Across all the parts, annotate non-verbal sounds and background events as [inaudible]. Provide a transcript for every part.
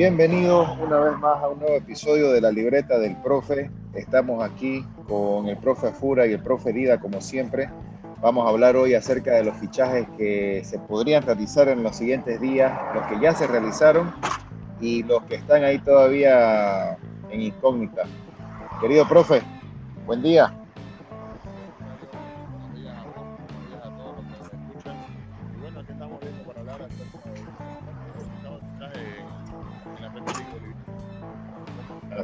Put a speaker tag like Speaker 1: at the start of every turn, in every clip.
Speaker 1: Bienvenidos una vez más a un nuevo episodio de la libreta del profe. Estamos aquí con el profe Fura y el profe Lida como siempre. Vamos a hablar hoy acerca de los fichajes que se podrían realizar en los siguientes días, los que ya se realizaron y los que están ahí todavía en incógnita. Querido profe, buen día.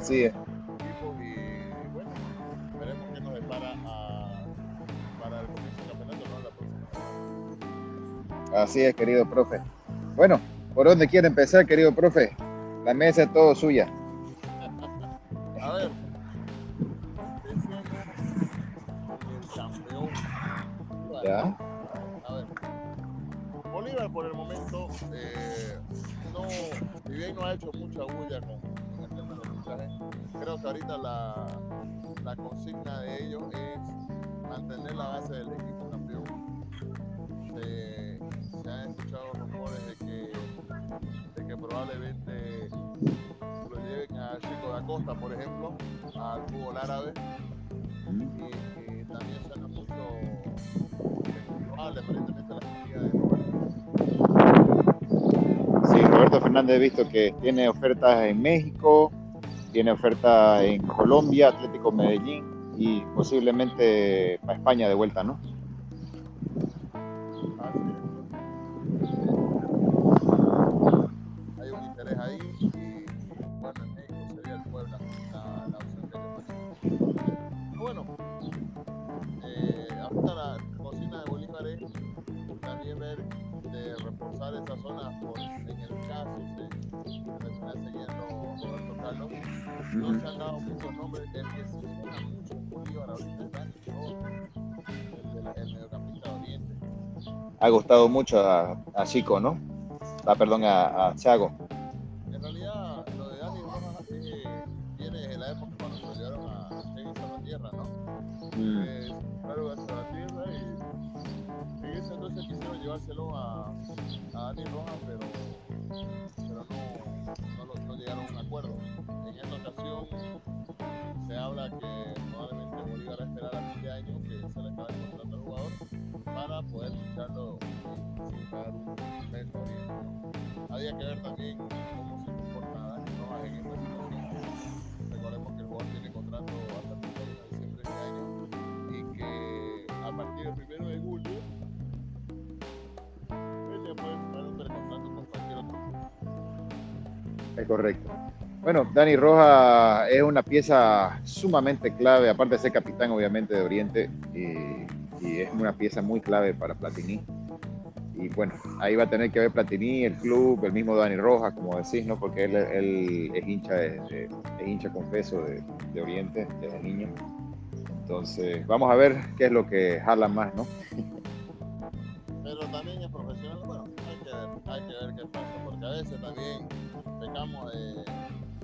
Speaker 1: Así es.
Speaker 2: Y bueno, veremos qué nos depara a, para el comienzo del campeonato ¿no? la próxima.
Speaker 1: Así es, querido profe. Bueno, ¿por dónde quiere empezar, querido profe? La mesa es todo suya.
Speaker 2: La salida de Roberto.
Speaker 1: Sí, Roberto Fernández he visto que tiene ofertas en México, tiene ofertas en Colombia, Atlético Medellín y posiblemente para España de vuelta, ¿no? Ha gustado mucho a, a Chico, ¿no? Ah, perdón, a, a Thiago. Es correcto. Bueno, Dani Roja es una pieza sumamente clave, aparte de ser capitán obviamente de Oriente, y, es una pieza muy clave para Platini. Y bueno, ahí va a tener que ver Platini, el club, el mismo Dani Rojas, como decís, ¿no? Porque él, es hincha de, es hincha confeso de, Oriente desde niño. Entonces, vamos a ver qué es lo que jala más, ¿no?
Speaker 2: Pero también es profesional, bueno, hay que hay que ver qué pasa, porque a veces también pecamos de,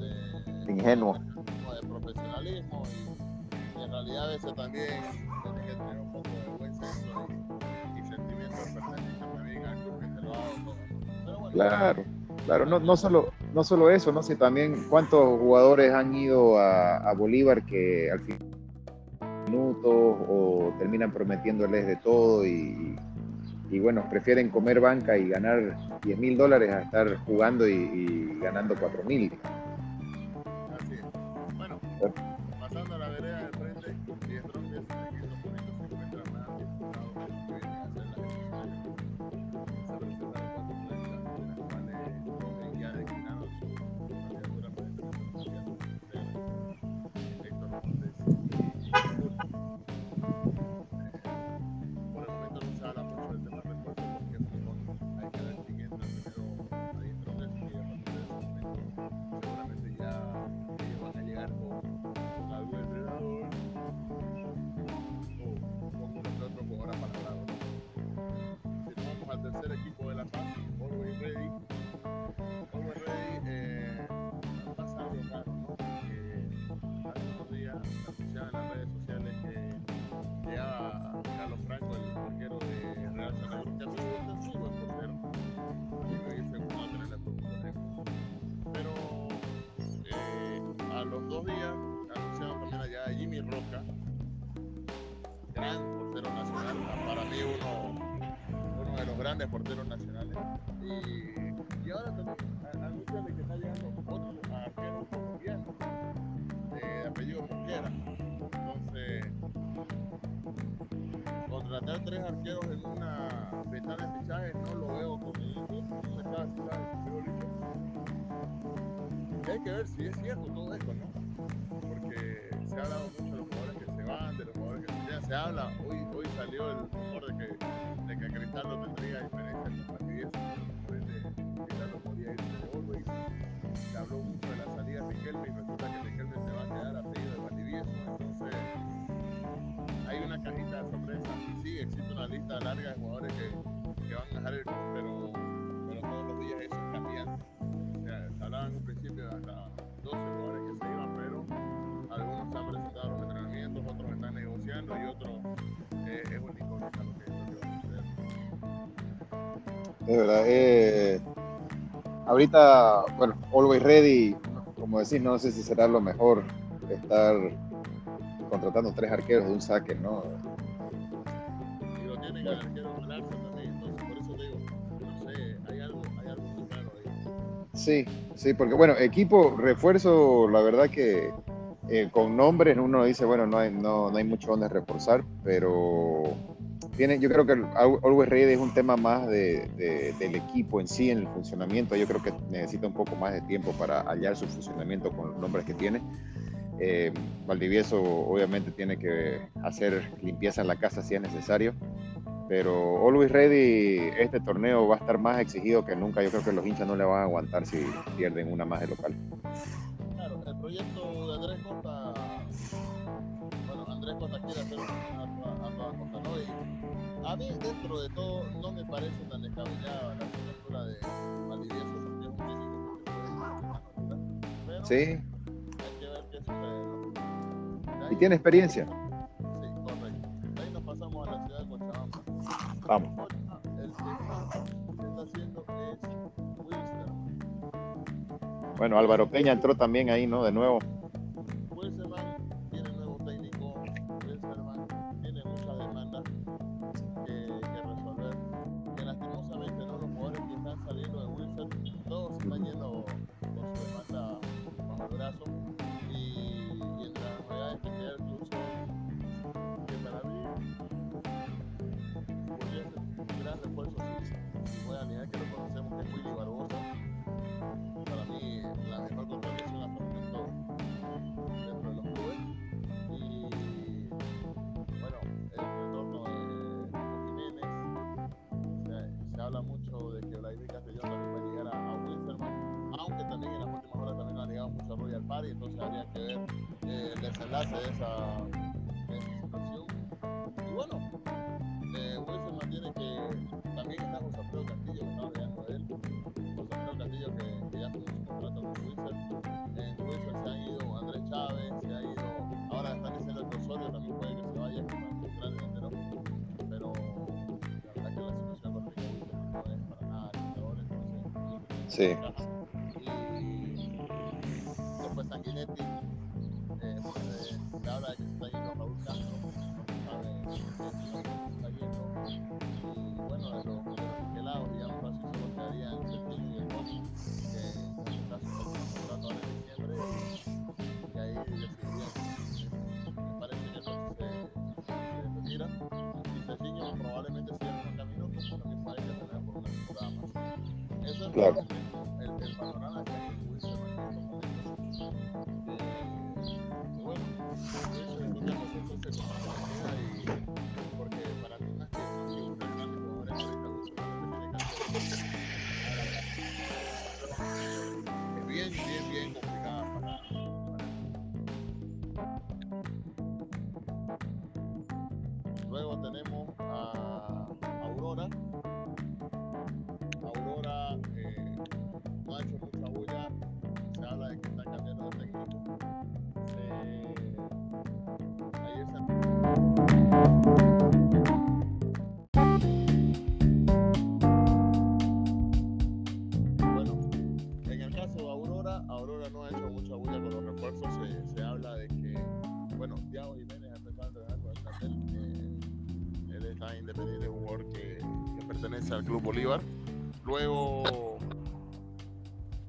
Speaker 2: de,
Speaker 1: Ingenuo.
Speaker 2: de profesionalismo y, y en realidad a veces también tiene que tener un poco de buen senso y, y sentimiento de pertenencia también club que te lo ha dado todo. Pero bueno,
Speaker 1: Claro, claro, no, no, solo, no solo eso, ¿no? sino también cuántos jugadores han ido a, a Bolívar que al final minutos o terminan prometiéndoles de todo y, y bueno, prefieren comer banca y ganar 10 mil dólares a estar jugando y, ganando 4 mil.
Speaker 2: Bueno, los dos días anunciaron también allá a Jimmy Roca, gran portero nacional, para mí uno, uno de los grandes porteros nacionales. Y, y ahora también anuncian que está llegando otro arquero colombiano de apellido Mosquera. Entonces, contratar tres arqueros en una ventana de fichajes no lo veo como un hay que ver si es cierto todo esto, ¿no? Porque se ha hablado mucho de los jugadores que se van, de los jugadores que se quedan. Se habla, hoy, hoy salió el rumor de que, de que Cristaldo tendría diferencia en los partidos, por ende Cristaldo podría ir de Orwell. Se habló mucho de la salida de Riquelme y resulta que Riquelme se va a quedar a pedido de Valdivieso. Entonces, hay una cajita de sorpresa. Sí, existe una lista larga de jugadores que, que van a dejar el de hasta 12 jugadores que se iban, pero algunos han presentado los entrenamientos, otros están negociando y otros eh, es un incógnita lo que, lo que va a suceder.
Speaker 1: Es verdad. Eh, ahorita, bueno, Always Ready, como decís, no sé si será lo mejor estar contratando tres arqueros de un saque, ¿no?
Speaker 2: Y lo tienen al arquero
Speaker 1: Sí, sí, porque bueno, equipo, refuerzo, la verdad que eh, con nombres uno dice, bueno, no hay, no, no hay mucho donde reforzar, pero tiene, yo creo que el Al- Always Ready es un tema más de, de- del equipo en sí, en el funcionamiento. Yo creo que necesita un poco más de tiempo para hallar su funcionamiento con los nombres que tiene. Eh, Valdivieso obviamente tiene que hacer limpieza en la casa si es necesario, pero Always Ready, este torneo va a estar más exigido que nunca. Yo creo que los hinchas no le van a aguantar si pierden una más de local.
Speaker 2: Claro, el proyecto de Andrés Costa, bueno, Andrés Costa quiere hacer a, a, a toda costa, ¿no? Y a mí, dentro de todo, no me parece tan descabellada la candidatura de Valdivieso, porque puede
Speaker 1: Sí,
Speaker 2: hay que ver qué sucede.
Speaker 1: Y tiene experiencia. Bueno, Álvaro Peña entró también ahí, ¿no? De nuevo.
Speaker 2: De esa, esa situación. Y bueno, eh, Wilstermann tiene que también está José Alfredo Castillo, que estaba hablando de él. José Alfredo Castillo que, que ya tuvo su contrato con Wilster. En Wilster se han ido Andrés Chávez, se ha ido, ahora están diciendo el Osorio, también puede que se vaya central delantero. Pero la verdad que la situación con no es para nada entonces
Speaker 1: Sí.
Speaker 2: Pertenece al Club Bolívar. Luego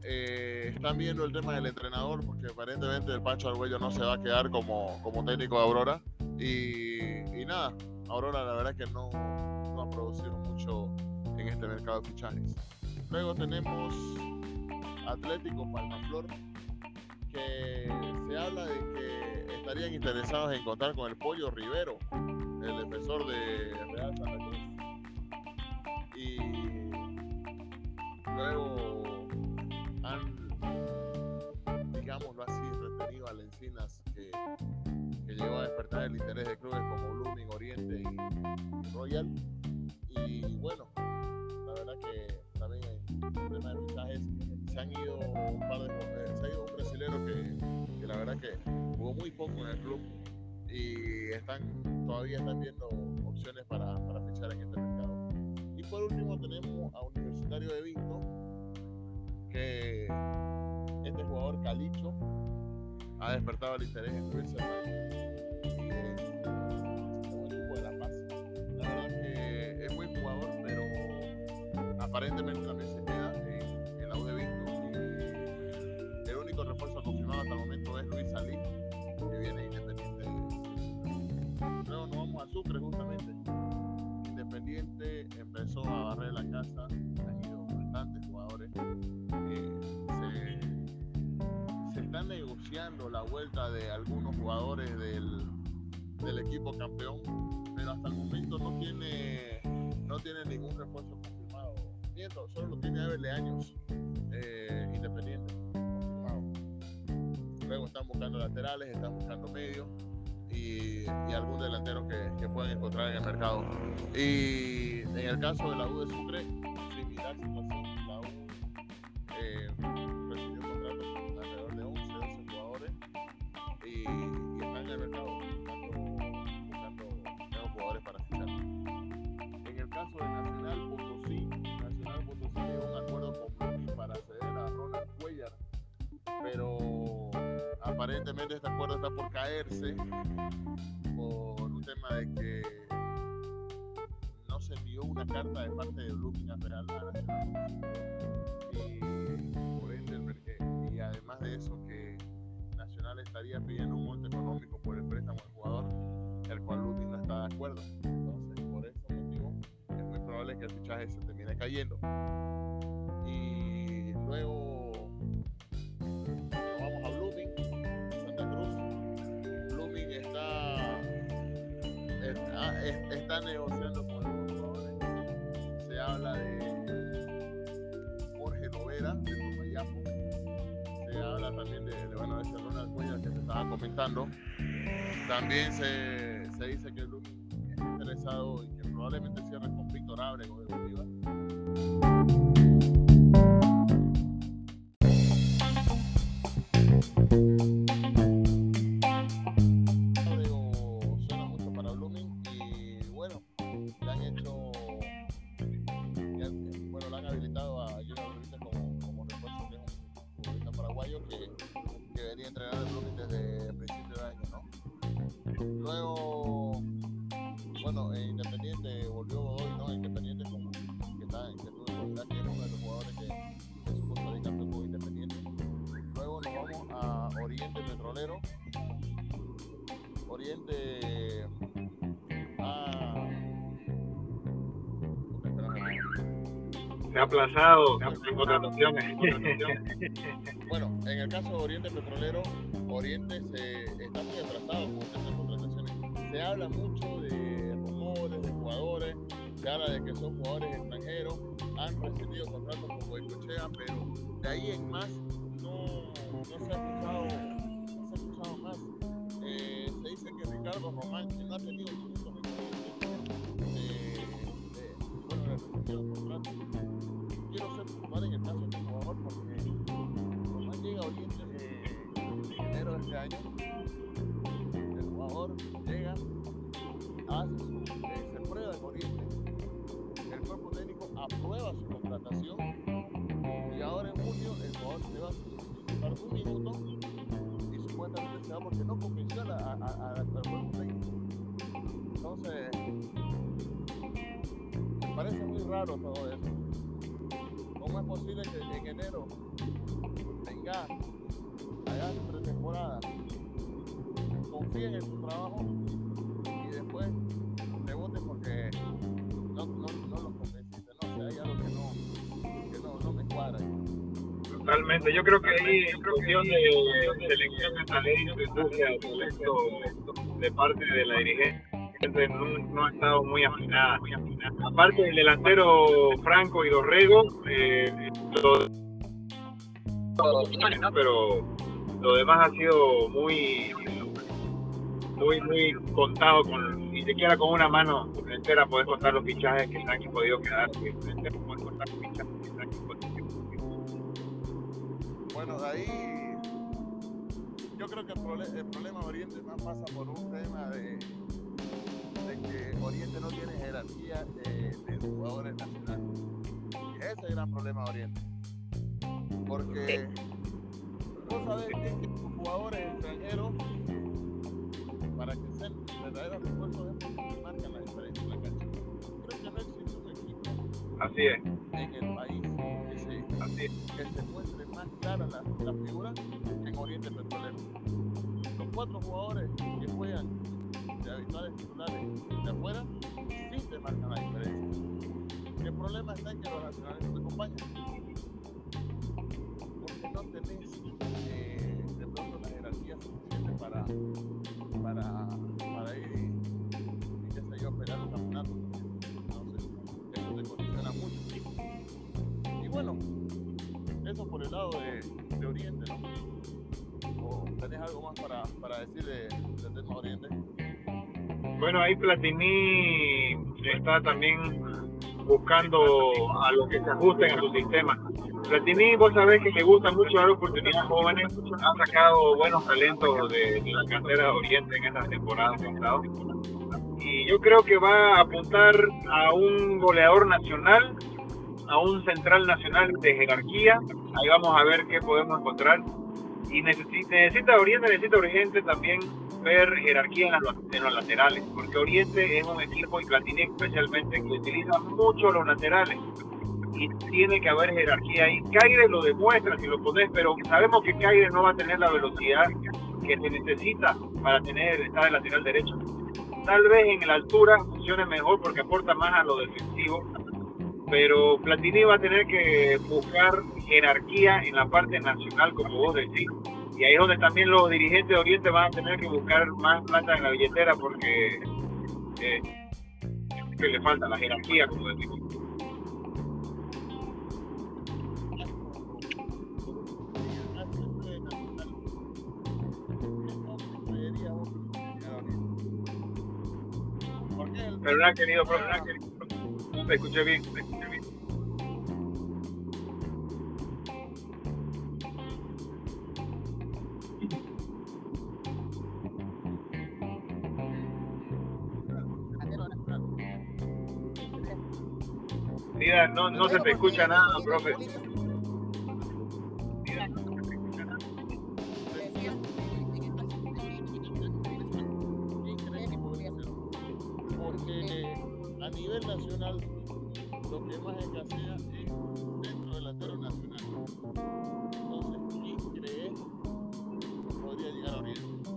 Speaker 2: eh, están viendo el tema del entrenador, porque aparentemente el Pancho Arguello no se va a quedar como, como técnico de Aurora. Y, nada, Aurora la verdad que no, no ha producido mucho en este mercado de fichajes. Luego tenemos Atlético Palmaflor, que se habla de que estarían interesados en contar con el Pollo Rivero, el defensor de Real Santa Cruz. Y luego han, digámoslo así, retenido a Lencinas, que, que llegó a despertar el interés de clubes como Blooming, Oriente y Royal. Y bueno, la verdad que también el tema de fichajes se han ido un par de eh, se ha ido un brasilero que, que la verdad que jugó muy poco en el club y están todavía están viendo opciones para, para fichar en este mercado. Y por último tenemos a Universitario de Vinto, que este jugador Calicho ha despertado el interés en subirse y a justamente. Independiente empezó a barrer la casa, han ido bastantes jugadores. Eh, se, se está negociando la vuelta de algunos jugadores del, del equipo campeón, pero hasta el momento no tiene, no tiene ningún refuerzo confirmado. Miento, solo lo tiene Everle Años, eh, independiente. Luego están buscando laterales, están buscando medios y, y algún delantero que, que puedan encontrar en el mercado. Y en el caso de la U de Sucre, aparentemente este acuerdo está por caerse por un tema de que no se envió una carta de parte de Blooming es- está negociando con algunos jugadores. Se habla de Jorge Lovera, de Tomayapo. Se habla también de, de, bueno, de ese Ronald Cuellar que te estaba comentando. También se, se dice que Blooming está interesado y que probablemente cierre con Víctor Ábrego de Bolívar. Entrenar en Blooming desde principio de año, ¿no? Luego, bueno, en Independiente volvió Godoy, ¿no? Independiente como que está, que tuvo oportunidad, que es uno de los jugadores que, que salir campeón con Independiente. Luego nos vamos a Oriente Petrolero. Oriente. Ah. puta, espérame.
Speaker 3: Se ha aplazado en contrataciones. [laughs]
Speaker 2: El caso de Oriente Petrolero, Oriente se está muy atrasado con estas contrataciones. Se habla mucho de rumores, de jugadores, se habla de que son jugadores extranjeros, han recibido contratos con Boicochea, pero de ahí en más no, no se ha escuchado, no se ha escuchado más. Eh, se dice que Ricardo Román, venga allá en pretemporada, confíen en su trabajo y después te voten porque no, no, no los convenciste, no, o sea, hay algo que no, que no, no me cuadra.
Speaker 3: Totalmente, yo creo que ahí en cuestión de selección de talento, de de talento de parte de la dirigencia no, no, ha estado muy afinada. Aparte del delantero Franco y Dorrego, eh, pero lo demás ha sido muy muy muy contado con ni siquiera con una mano entera puedes contar los fichajes que se han podido quedar
Speaker 2: bueno de ahí yo creo que el, problema, el problema de Oriente más pasa por un tema de de que Oriente no tiene jerarquía de, de jugadores nacionales. Y ese es el gran problema de Oriente. Porque vos sabés bien que los jugadores extranjeros, para que sean verdaderos refuerzos, marcan la diferencia en la cancha. Creo que no existe un equipo
Speaker 3: Así es.
Speaker 2: en el país que se,
Speaker 3: Así es.
Speaker 2: que se muestre más clara la, la figura en Oriente Petrolero. Los cuatro jugadores que juegan de habituales titulares de afuera, sí te marcan la diferencia. El problema está en que los nacionales no te acompañan. Más para, para decir de, tema Oriente?
Speaker 3: Bueno, ahí Platini está también buscando a los que se ajusten a su sistema. Platini, vos sabés que le gusta mucho dar oportunidades jóvenes, ha sacado buenos talentos de, de la cantera de Oriente en estas temporadas pasadas. Y yo creo que va a apuntar a un goleador nacional, a un central nacional de jerarquía. Ahí vamos a ver qué podemos encontrar. Y necesita, necesita Oriente, necesita Oriente también ver jerarquía en en los, laterales, porque Oriente es un equipo, y Platini especialmente, que utiliza mucho los laterales y tiene que haber jerarquía ahí. Caire lo demuestra si lo pones, pero sabemos que Caire no va a tener la velocidad que se necesita para tener estar de lateral derecho. Tal vez en la altura funcione mejor porque aporta más a lo defensivo, pero Platini va a tener que buscar jerarquía en la parte nacional, como vos decís y ahí es donde también los dirigentes de Oriente van a tener que buscar más plata en la billetera porque eh, que le falta la jerarquía, como decimos. ¿Verdad, querido profe? ¿Verdad, querido profe? No te escuché bien, te escuché bien. Mira, no, no se te escucha nada, profe.
Speaker 2: A nivel nacional lo que más escasea es dentro del delantero nacional. Entonces, ¿quién cree que podría llegar a Oriente?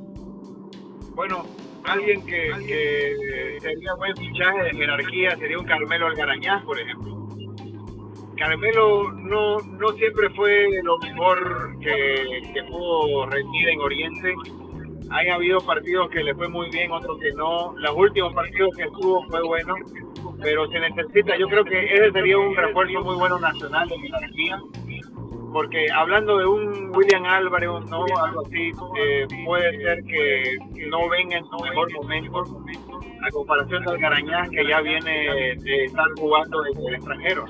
Speaker 3: Bueno, alguien que, que sería buen fichaje de jerarquía sería un Carmelo Algarañaz, por ejemplo. Carmelo no, no siempre fue lo mejor que, que pudo rendir en Oriente. Han habido partidos que le fue muy bien, otros que no. Los últimos partidos que tuvo fue bueno, pero se necesita. Yo creo que ese sería un refuerzo muy bueno nacional de jerarquía porque hablando de un William Álvarez no algo así eh, puede ser que no venga en su mejor momento a comparación de Algarañaz que ya viene de estar jugando desde el extranjero.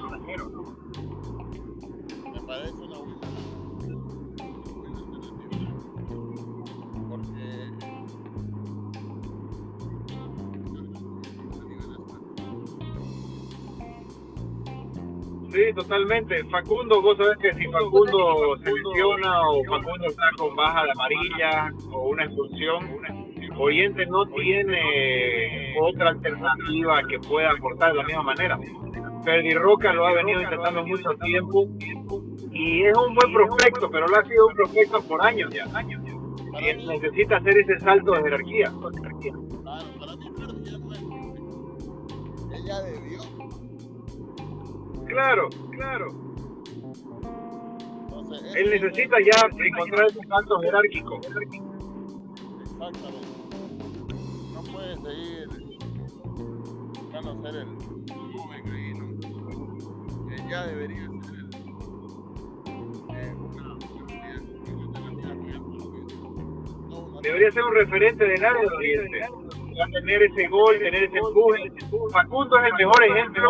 Speaker 3: Sí, totalmente. Facundo, vos sabés que si Facundo se lesiona o Facundo está con baja de amarilla o una expulsión, Oriente no tiene otra alternativa que pueda aportar de la misma manera. Ferdi Roca lo ha venido intentando mucho tiempo y es un buen prospecto, pero lo ha sido un prospecto por años ya. Y necesita hacer ese salto de jerarquía.
Speaker 2: Claro, para mí Ferdi ya no es. Ella debió.
Speaker 3: Claro, claro.
Speaker 2: Entonces,
Speaker 3: Él necesita ya encontrar ese salto jerárquico.
Speaker 2: Exactamente. No puede seguir buscando ser el joven ahí, ¿no? Que ya debería ser el. eh, una
Speaker 3: Debería ser un referente del área de. Va a tener ese gol, tener ese empuje. Facundo es el mejor ejemplo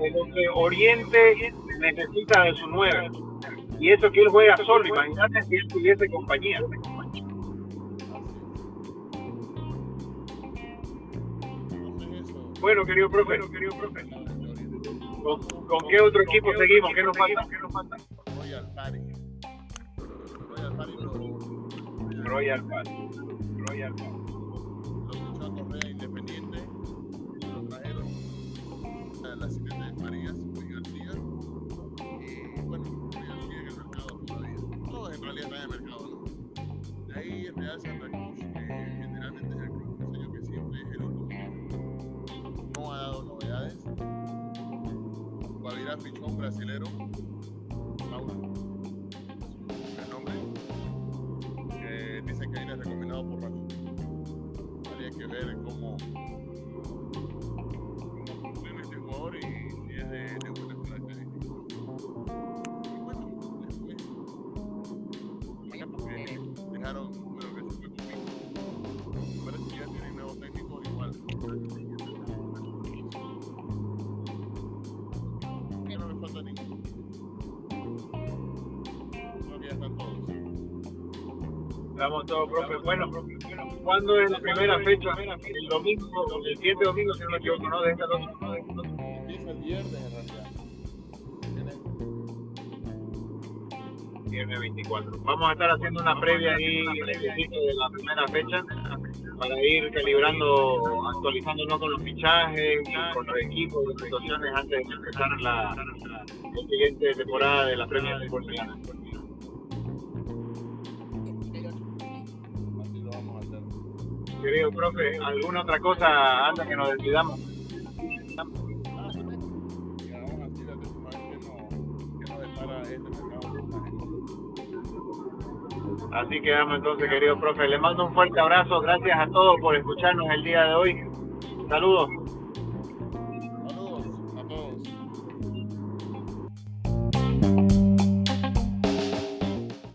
Speaker 3: de lo que Oriente necesita de su nueve. Y eso que él juega solo, imagínate si él tuviese compañía. Bueno, querido profe, querido profe. ¿Con, qué otro equipo seguimos? ¿Qué nos falta? ¿Qué nos falta?
Speaker 2: Royal Party. Royal Party
Speaker 3: Royal Party. Royal Party. Estamos todos, profe. Bueno, ¿cuándo es la primera fecha? El domingo, el siguiente domingo, si no me equivoco, ¿no? De esta noche.
Speaker 2: Empieza el viernes en realidad.
Speaker 3: Viernes 24. Vamos a estar haciendo una previa ahí de la primera fecha para ir calibrando, actualizándonos con los fichajes, con los equipos, las situaciones antes de empezar la, la siguiente temporada de la Premier League Querido profe, ¿alguna otra cosa antes que nos despidamos?
Speaker 2: Así
Speaker 3: quedamos entonces, querido profe. Le mando un fuerte abrazo. Gracias a todos por escucharnos el día de hoy. Saludos.